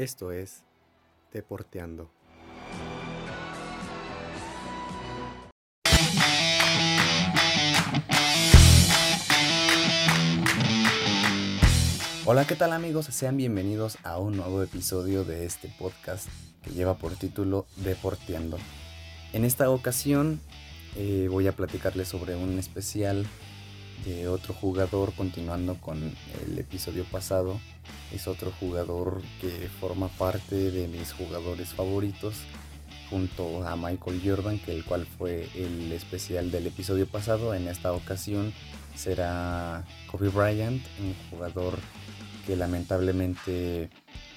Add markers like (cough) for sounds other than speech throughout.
Esto es Deporteando. Hola, ¿qué tal amigos? Sean bienvenidos a un nuevo episodio de este podcast que lleva por título Deporteando. En esta ocasión eh, voy a platicarles sobre un especial otro jugador, continuando con el episodio pasado. Es otro jugador que forma parte de mis jugadores favoritos, junto a Michael Jordan, que el cual fue el especial del episodio pasado. En esta ocasión será Kobe Bryant, un jugador que lamentablemente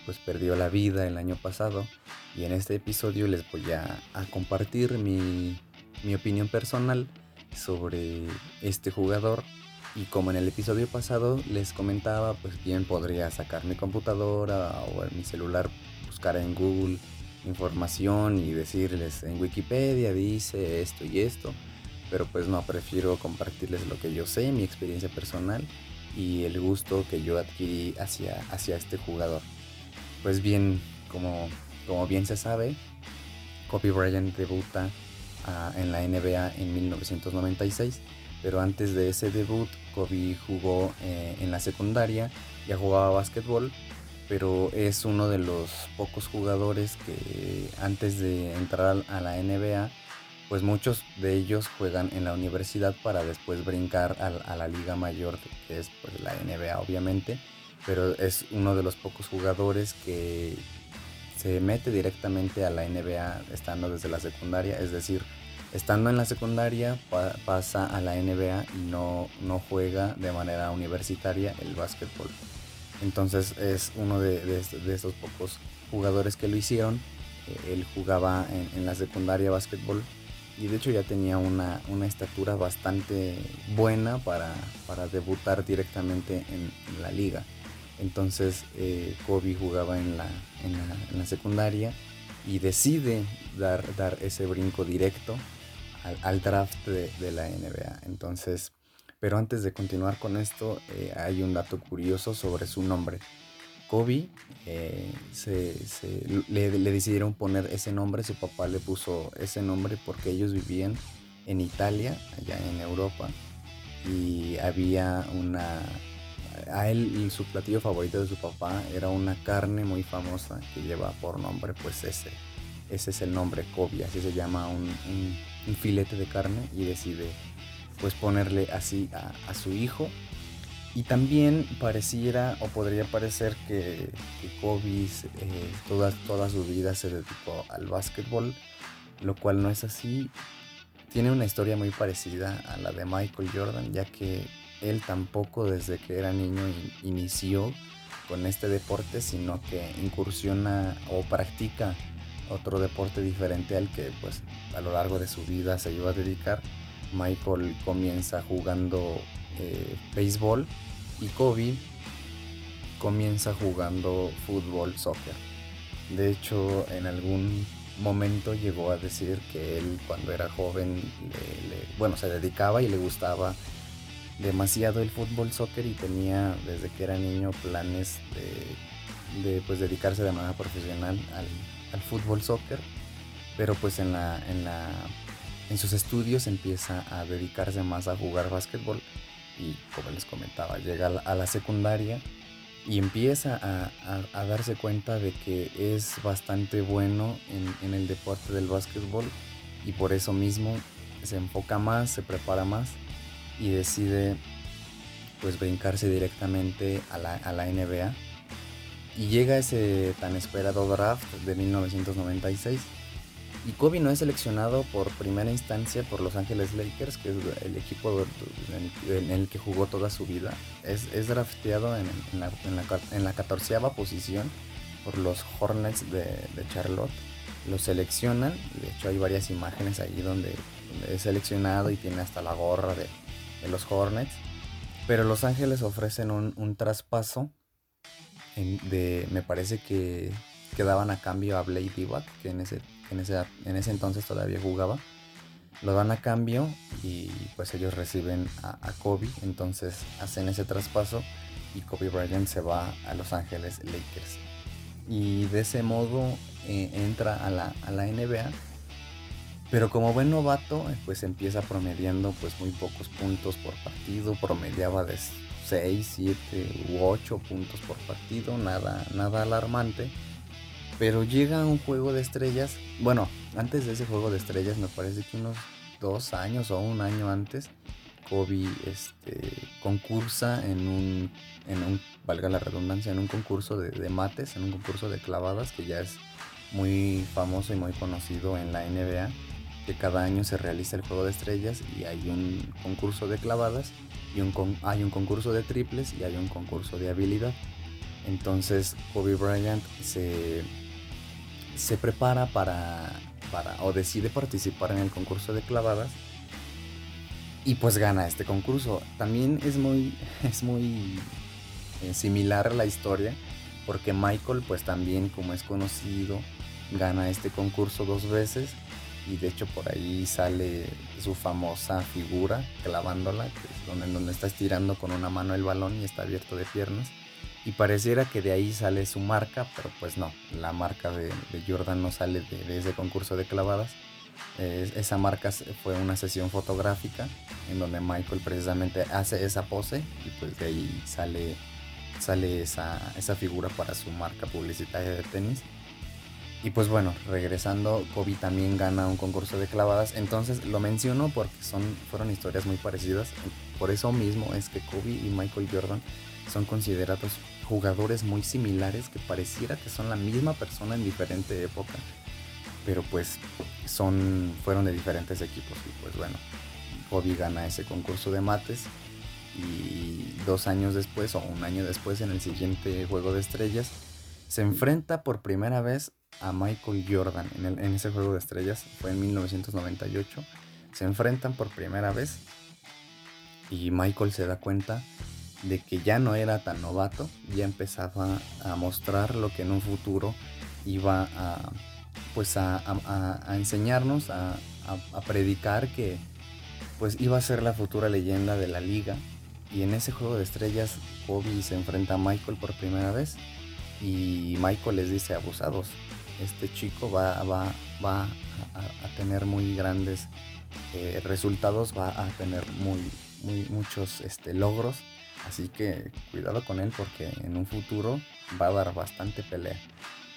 pues perdió la vida el año pasado. Y en este episodio les voy a, a compartir mi, mi opinión personal sobre este jugador y como en el episodio pasado les comentaba, pues bien podría sacar mi computadora o mi celular, buscar en Google información y decirles en Wikipedia dice esto y esto, pero pues no, prefiero compartirles lo que yo sé, mi experiencia personal y el gusto que yo adquirí hacia, hacia este jugador. Pues bien, como, como bien se sabe, Kobe Bryant debuta uh, en la NBA en 1996 pero antes de ese debut Kobe jugó eh, en la secundaria, ya jugaba básquetbol, pero es uno de los pocos jugadores que antes de entrar a la NBA, pues muchos de ellos juegan en la universidad para después brincar a, la liga mayor, que es pues, la NBA obviamente, pero es uno de los pocos jugadores que se mete directamente a la NBA estando desde la secundaria, es decir, estando en la secundaria pasa a la NBA y no, no juega de manera universitaria el básquetbol. Entonces es uno de, estos pocos jugadores que lo hicieron. Eh, él jugaba en, la secundaria básquetbol y de hecho ya tenía una, estatura bastante buena para, debutar directamente en, la liga. Entonces eh, Kobe jugaba en la, en la, secundaria y decide dar, dar ese brinco directo al, draft de, la NBA. Entonces, pero antes de continuar con esto, eh, hay un dato curioso sobre su nombre. Kobe eh, se, le, decidieron poner ese nombre, su papá le puso ese nombre porque ellos vivían en Italia, allá en Europa, y había una... A él su platillo favorito de su papá era una carne muy famosa que lleva por nombre pues ese. Ese es el nombre Kobe, así se llama un un filete de carne y decide pues ponerle así a, su hijo. Y también pareciera o podría parecer que, Kobe eh, toda, toda su vida se dedicó al básquetbol, lo cual no es así. Tiene una historia muy parecida a la de Michael Jordan, ya que él tampoco desde que era niño inició con este deporte, sino que incursiona o practica otro deporte diferente al que pues a lo largo de su vida se iba a dedicar. Michael comienza jugando eh, béisbol y Kobe comienza jugando fútbol, soccer. De hecho, en algún momento llegó a decir que él cuando era joven, bueno, se dedicaba y le gustaba demasiado el fútbol, soccer y tenía desde que era niño planes de, de pues, dedicarse de manera profesional al, al fútbol soccer, pero pues en, la, en, la, en sus estudios empieza a dedicarse más a jugar básquetbol y como les comentaba, llega a la secundaria y empieza a, darse cuenta de que es bastante bueno en, en, el deporte del básquetbol y por eso mismo se enfoca más, se prepara más y decide pues brincarse directamente a la, a la NBA y llega ese tan esperado draft de 1996. Y Kobe no es seleccionado por primera instancia por Los Ángeles Lakers, que es el equipo en el que jugó toda su vida. Es, drafteado en, la, en, la, catorceava posición por los Hornets de, Charlotte. Lo seleccionan, de hecho hay varias imágenes ahí donde, es seleccionado y tiene hasta la gorra de, los Hornets. Pero Los Ángeles ofrecen un, un traspaso me parece que, quedaban a cambio a Blade Divac, que en ese, en, ese, en ese entonces todavía jugaba. Lo dan a cambio y pues ellos reciben a, Kobe, entonces hacen ese traspaso y Kobe Bryant se va a Los Ángeles Lakers. y de ese modo eh, entra a la, a la NBA. Pero como buen novato, eh, pues empieza promediando pues muy pocos puntos por partido, promediaba de 6, 7 u 8 puntos por partido, nada, nada alarmante. Pero llega un juego de estrellas, bueno, antes de ese juego de estrellas me parece que unos dos años o un año antes, Kobe este, concursa en un, en un, valga la redundancia, en un concurso de, de, mates, en un concurso de clavadas que ya es muy famoso y muy conocido en la NBA, que cada año se realiza el juego de estrellas y hay un concurso de clavadas y hay un concurso de triples y hay un concurso de habilidad. Entonces Kobe Bryant se, se prepara para, para o decide participar en el concurso de clavadas y pues gana este concurso. También es muy, (laughs) es muy eh, similar la historia porque Michael pues también como es conocido gana este concurso dos veces y de hecho por ahí sale su famosa figura clavándola, que es donde, donde está estirando con una mano el balón y está abierto de piernas. Y pareciera que de ahí sale su marca, pero pues no, la marca de, Jordan no sale de, ese concurso de clavadas. esa marca fue una sesión fotográfica en donde Michael precisamente hace esa pose y pues de ahí sale, sale esa, esa figura para su marca publicitaria de tenis. Y pues bueno, regresando, Kobe también gana un concurso de clavadas. Entonces lo menciono porque son, fueron historias muy parecidas. Por eso mismo es que Kobe y Michael Jordan son considerados jugadores muy similares que pareciera que son la misma persona en diferente época. Pero pues son, fueron de diferentes equipos. Y pues bueno, Kobe gana ese concurso de mates. Y dos años después o un año después en el siguiente juego de estrellas se enfrenta por primera vez a Michael Jordan en, ese juego de estrellas. Fue en 1998. Se enfrentan por primera vez y Michael se da cuenta de que ya no era tan novato, ya empezaba a mostrar lo que en un futuro iba a, pues a, enseñarnos, a, a, predicar que pues iba a ser la futura leyenda de la liga. Y en ese juego de estrellas, Kobe se enfrenta a Michael por primera vez y Michael les dice abusados, este chico va, a, tener muy grandes resultados, va a tener muy, muchos este, logros. Así que cuidado con él porque en un futuro va a dar bastante pelea.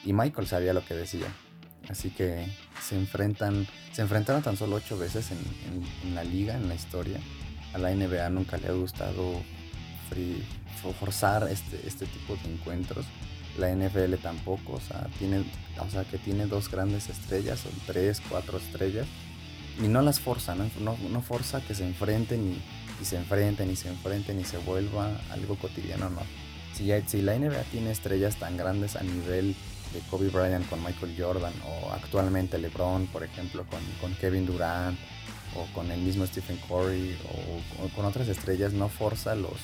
Y Michael sabía lo que decía. Así que se enfrentan, se enfrentaron tan solo ocho veces en, la liga, en la historia. A la NBA nunca le ha gustado forzar este, este tipo de encuentros la NFL tampoco, o sea, tiene, o sea, que tiene dos grandes estrellas, o tres, cuatro estrellas, y no las forza, no, no, forza que se enfrenten y, se enfrenten y se enfrenten y se vuelva algo cotidiano, no. Si, si la NBA tiene estrellas tan grandes a nivel de Kobe Bryant con Michael Jordan, o actualmente LeBron, por ejemplo, con, con Kevin Durant, o con el mismo Stephen Curry, o con otras estrellas, no forza los,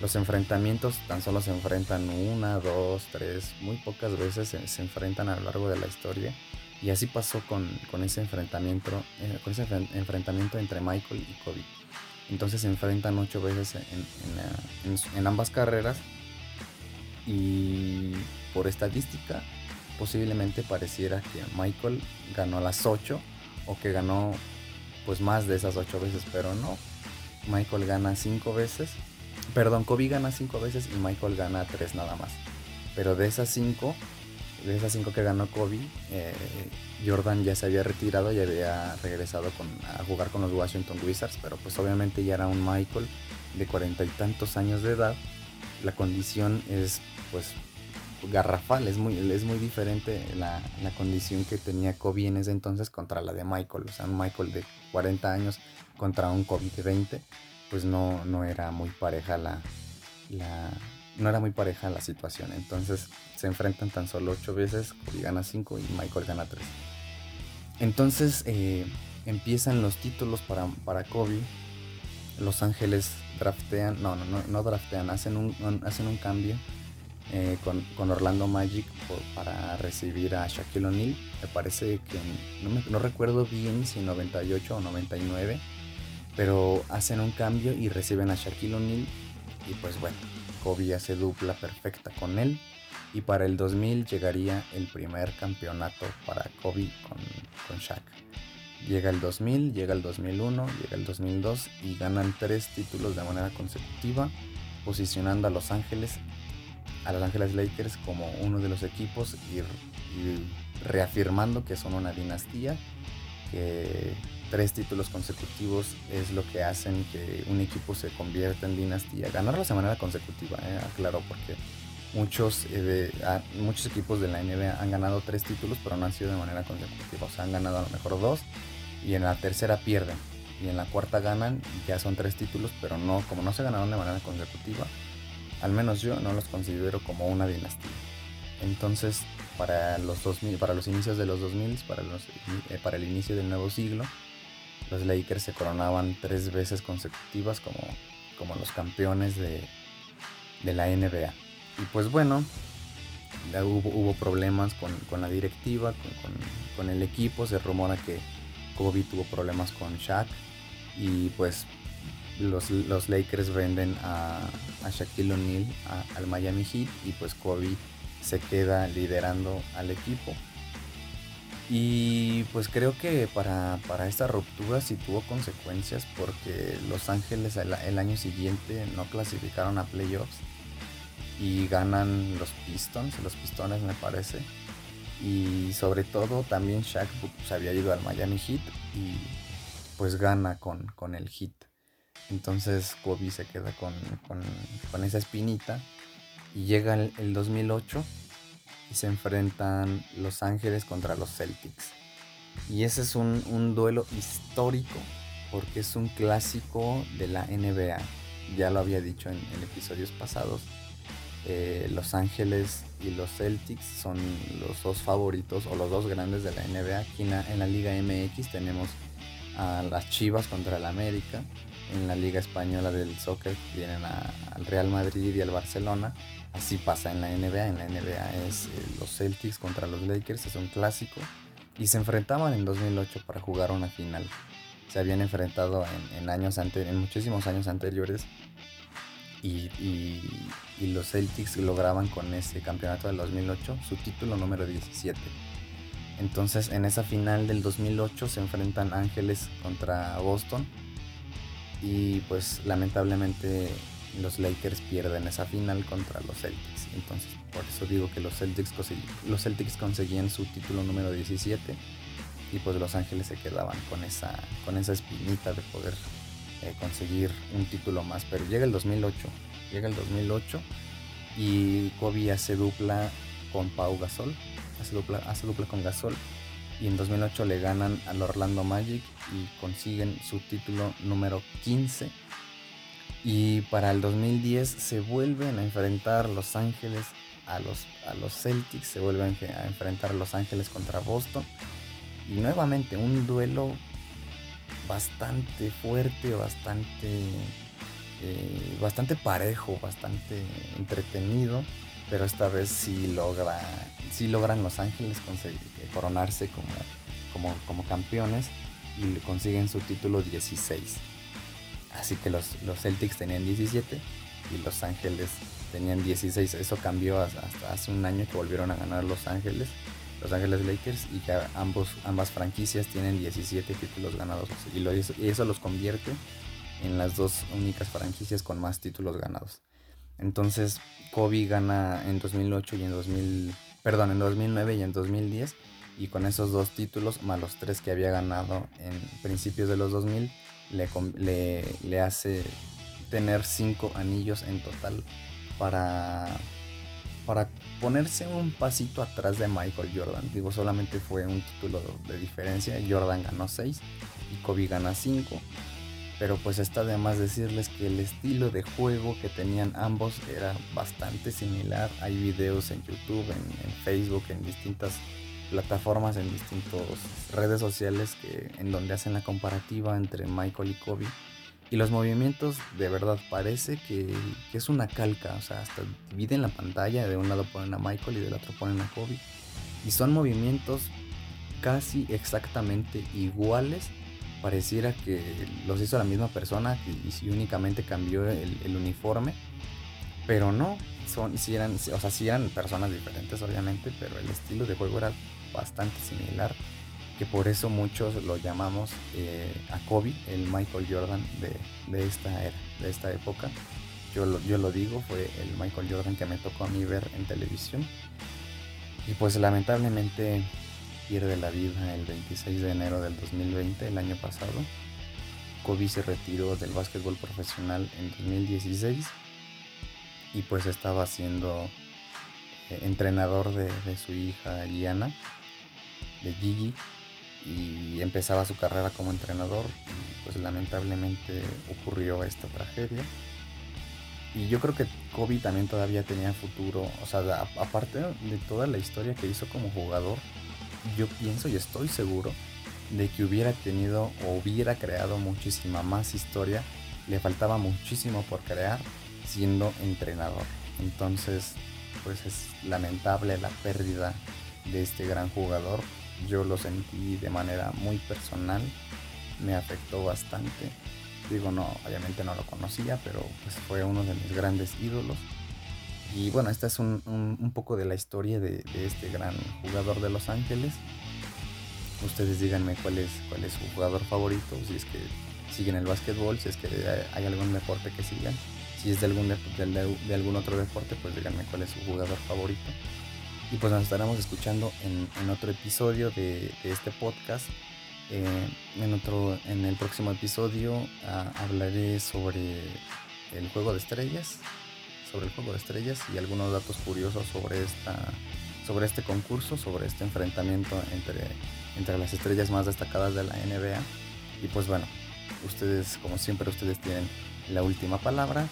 los enfrentamientos tan solo se enfrentan una, dos, tres, muy pocas veces se, enfrentan a lo largo de la historia. Y así pasó con, ese enfrentamiento, eh, con ese enfrentamiento entre Michael y Kobe. Entonces se enfrentan ocho veces en, ambas carreras. Y por estadística, posiblemente pareciera que Michael ganó las ocho o que ganó pues más de esas ocho veces, pero no. Michael gana cinco veces Perdón, Kobe gana cinco veces y Michael gana tres nada más. Pero de esas cinco, de esas cinco que ganó Kobe, eh, Jordan ya se había retirado y había regresado a jugar con los Washington Wizards, pero pues obviamente ya era un Michael de cuarenta y tantos años de edad. La condición es pues garrafal, es muy, es muy diferente la, la, condición que tenía Kobe en ese entonces contra la de Michael. O sea, un Michael de 40 años contra un Kobe de 20 pues no, no era muy pareja la, no era muy pareja la situación. Entonces se enfrentan tan solo ocho veces, Kobe gana cinco y Michael gana tres. Entonces eh, empiezan los títulos para, para Kobe. Los Ángeles draftean, no, no, no, no draftean, hacen un, hacen un cambio eh, con, Orlando Magic para recibir a Shaquille O'Neal. Me parece que no, no recuerdo bien si 98 o 99 pero hacen un cambio y reciben a Shaquille O'Neal y pues bueno, Kobe hace dupla perfecta con él Y para el 2000 llegaría el primer campeonato para Kobe con, Shaq. Llega el 2000, llega el 2001, llega el 2002 y ganan tres títulos de manera consecutiva, posicionando a Los Ángeles, a Los Ángeles Lakers como uno de los equipos y, reafirmando que son una dinastía, que tres títulos consecutivos es lo que hacen que un equipo se convierta en dinastía. Ganarlos de manera consecutiva, eh, aclaro, porque muchos, eh, muchos equipos de la NBA han ganado tres títulos, pero no han sido de manera consecutiva. O sea, han ganado a lo mejor dos y en la tercera pierden. Y en la cuarta ganan, ya son tres títulos, pero no, como no se ganaron de manera consecutiva, al menos yo no los considero como una dinastía. Entonces, para los 2000, para los inicios de los 2000, para, los, eh, para el inicio del nuevo siglo, los Lakers se coronaban tres veces consecutivas como, como los campeones de, de la NBA. Y pues bueno, hubo, hubo problemas con, con, la directiva, con, con, el equipo, se rumora que Kobe tuvo problemas con Shaq y pues los, los Lakers venden a, a Shaquille O'Neal al Miami Heat y pues Kobe se queda liderando al equipo. Y pues creo que para, para esta ruptura sí tuvo consecuencias porque Los Ángeles el, año siguiente no clasificaron a playoffs y ganan los Pistons, los Pistones me parece. Y sobre todo también Shaq se había ido al Miami Heat y pues gana con, con el Heat. Entonces Kobe se queda con, con, esa espinita y llega el, el, 2008 y se enfrentan Los Ángeles contra los Celtics. Y ese es un, un duelo histórico porque es un clásico de la NBA. Ya lo había dicho en, en episodios pasados. Eh, los Ángeles y los Celtics son los dos favoritos o los dos grandes de la NBA. Aquí en la, Liga MX tenemos a las Chivas contra el América. En la Liga Española del Soccer tienen al Real Madrid y al Barcelona. Así pasa en la NBA. En la NBA es eh, los Celtics contra los Lakers, es un clásico. Y se enfrentaban en 2008 para jugar una final. Se habían enfrentado en, años en muchísimos años anteriores y, los Celtics lograban con ese campeonato del 2008 su título número 17. Entonces en esa final del 2008 se enfrentan Ángeles contra Boston y pues lamentablemente los Lakers pierden esa final contra los Celtics. Entonces por eso digo que los Celtics, los Celtics conseguían su título número 17 y pues los Ángeles se quedaban con esa, con esa espinita de poder eh, conseguir un título más. Pero llega el 2008, llega el 2008 y Kobe hace dupla con Pau Gasol, hace dupla, hace dupla con Gasol y en 2008 le ganan al Orlando Magic y consiguen su título número 15. Y para el 2010 se vuelven a enfrentar Los Ángeles a los, a los Celtics, se vuelven a enfrentar Los Ángeles contra Boston. Y nuevamente un duelo bastante fuerte, bastante, eh, bastante parejo, bastante entretenido, pero esta vez sí logra, sí logran Los Ángeles conseguir, coronarse como, como, como campeones y consiguen su título 16. Así que los, los Celtics tenían 17 y Los Ángeles tenían 16. Eso cambió hasta hace un año que volvieron a ganar Los Ángeles los Ángeles Lakers y que ambos, ambas franquicias tienen 17 títulos ganados y, lo, eso los convierte en las dos únicas franquicias con más títulos ganados. Entonces Kobe gana en 2008 y en 2000, perdón, en 2009 y en 2010 y con esos dos títulos más los tres que había ganado en principios de los 2000 le, le, hace tener cinco anillos en total para para ponerse un pasito atrás de Michael Jordan. Digo, solamente fue un título de diferencia. Jordan ganó 6 y Kobe gana 5. Pero pues está de más decirles que el estilo de juego que tenían ambos era bastante similar. Hay videos en YouTube, en Facebook, en distintas plataformas, en distintas redes sociales que, en donde hacen la comparativa entre Michael y Kobe y los movimientos de verdad parece que, es una calca, o sea, hasta dividen la pantalla, de un lado ponen a Michael y del otro ponen a Kobe. Y son movimientos casi exactamente iguales. Pareciera que los hizo la misma persona y, únicamente cambió el, uniforme. Pero no, son, si eran, o sea, sí eran personas diferentes obviamente, pero el estilo de juego era bastante similar, que por eso muchos lo llamamos eh, a Kobe, el Michael Jordan de, de, esta era, de esta época. Yo lo, yo lo digo, fue el Michael Jordan que me tocó a mí ver en televisión. Y pues lamentablemente pierde la vida el 26 de enero del 2020, el año pasado. Kobe se retiró del básquetbol profesional en 2016 y pues estaba siendo eh, entrenador de, su hija Liana, de Gigi, y empezaba su carrera como entrenador y pues lamentablemente ocurrió esta tragedia. Y yo creo que Kobe también todavía tenía futuro, o sea, aparte de toda la historia que hizo como jugador, yo pienso y estoy seguro de que hubiera tenido o hubiera creado muchísima más historia, le faltaba muchísimo por crear siendo entrenador. Entonces, pues es lamentable la pérdida de este gran jugador. Yo lo sentí de manera muy personal, me afectó bastante. Digo, no, obviamente no lo conocía, pero pues fue uno de mis grandes ídolos. Y bueno, esta es un, un, poco de la historia de, este gran jugador de Los Ángeles. Ustedes díganme cuál es, cuál es su jugador favorito, si es que siguen el básquetbol, si es que hay algún deporte que sigan. Si es de algún, de, algún otro deporte, pues díganme cuál es su jugador favorito. Y pues nos estaremos escuchando en, otro episodio de, este podcast. Eh, en, otro, en el próximo episodio ah, hablaré sobre el juego de estrellas, sobre el juego de estrellas y algunos datos curiosos sobre esta sobre este concurso, sobre este enfrentamiento entre, entre las estrellas más destacadas de la NBA. Y pues bueno, ustedes, como siempre, ustedes tienen la última palabra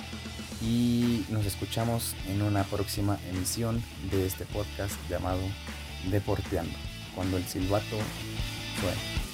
y nos escuchamos en una próxima emisión de este podcast llamado Deporteando, cuando el silbato suena.